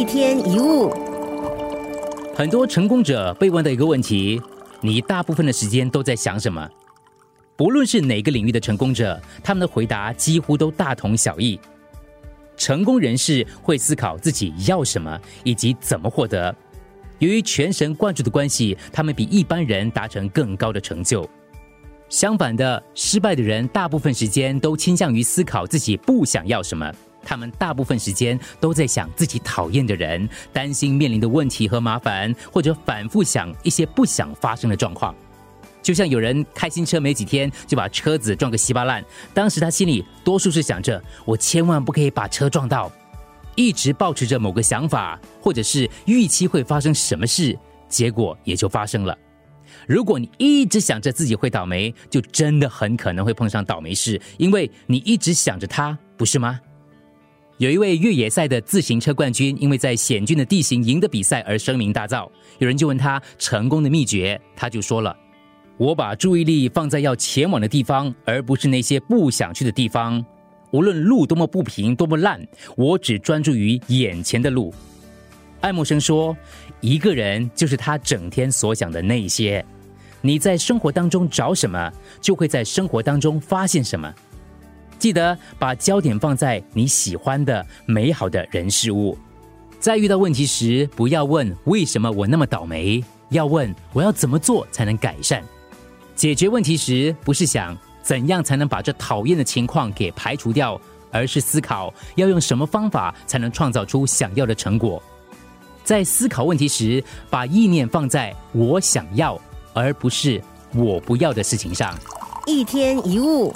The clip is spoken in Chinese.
一天一物，很多成功者被问的一个问题：你大部分的时间都在想什么？不论是哪个领域的成功者，他们的回答几乎都大同小异。成功人士会思考自己要什么以及怎么获得。由于全神贯注的关系，他们比一般人达成更高的成就。相反的，失败的人大部分时间都倾向于思考自己不想要什么。他们大部分时间都在想自己讨厌的人，担心面临的问题和麻烦，或者反复想一些不想发生的状况。就像有人开新车没几天就把车子撞个稀巴烂，当时他心里多数是想着：我千万不可以把车撞到。一直保持着某个想法，或者是预期会发生什么事，结果也就发生了。如果你一直想着自己会倒霉，就真的很可能会碰上倒霉事，因为你一直想着他，不是吗？有一位越野赛的自行车冠军，因为在险峻的地形赢得比赛而声名大噪。有人就问他成功的秘诀，他就说了：“我把注意力放在要前往的地方，而不是那些不想去的地方。无论路多么不平、多么烂，我只专注于眼前的路。”爱默生说：“一个人就是他整天所想的那些。你在生活当中找什么，就会在生活当中发现什么。”记得把焦点放在你喜欢的美好的人事物，在遇到问题时，不要问为什么我那么倒霉，要问我要怎么做才能改善。解决问题时，不是想怎样才能把这讨厌的情况给排除掉，而是思考要用什么方法才能创造出想要的成果。在思考问题时，把意念放在我想要而不是我不要的事情上。一天一物。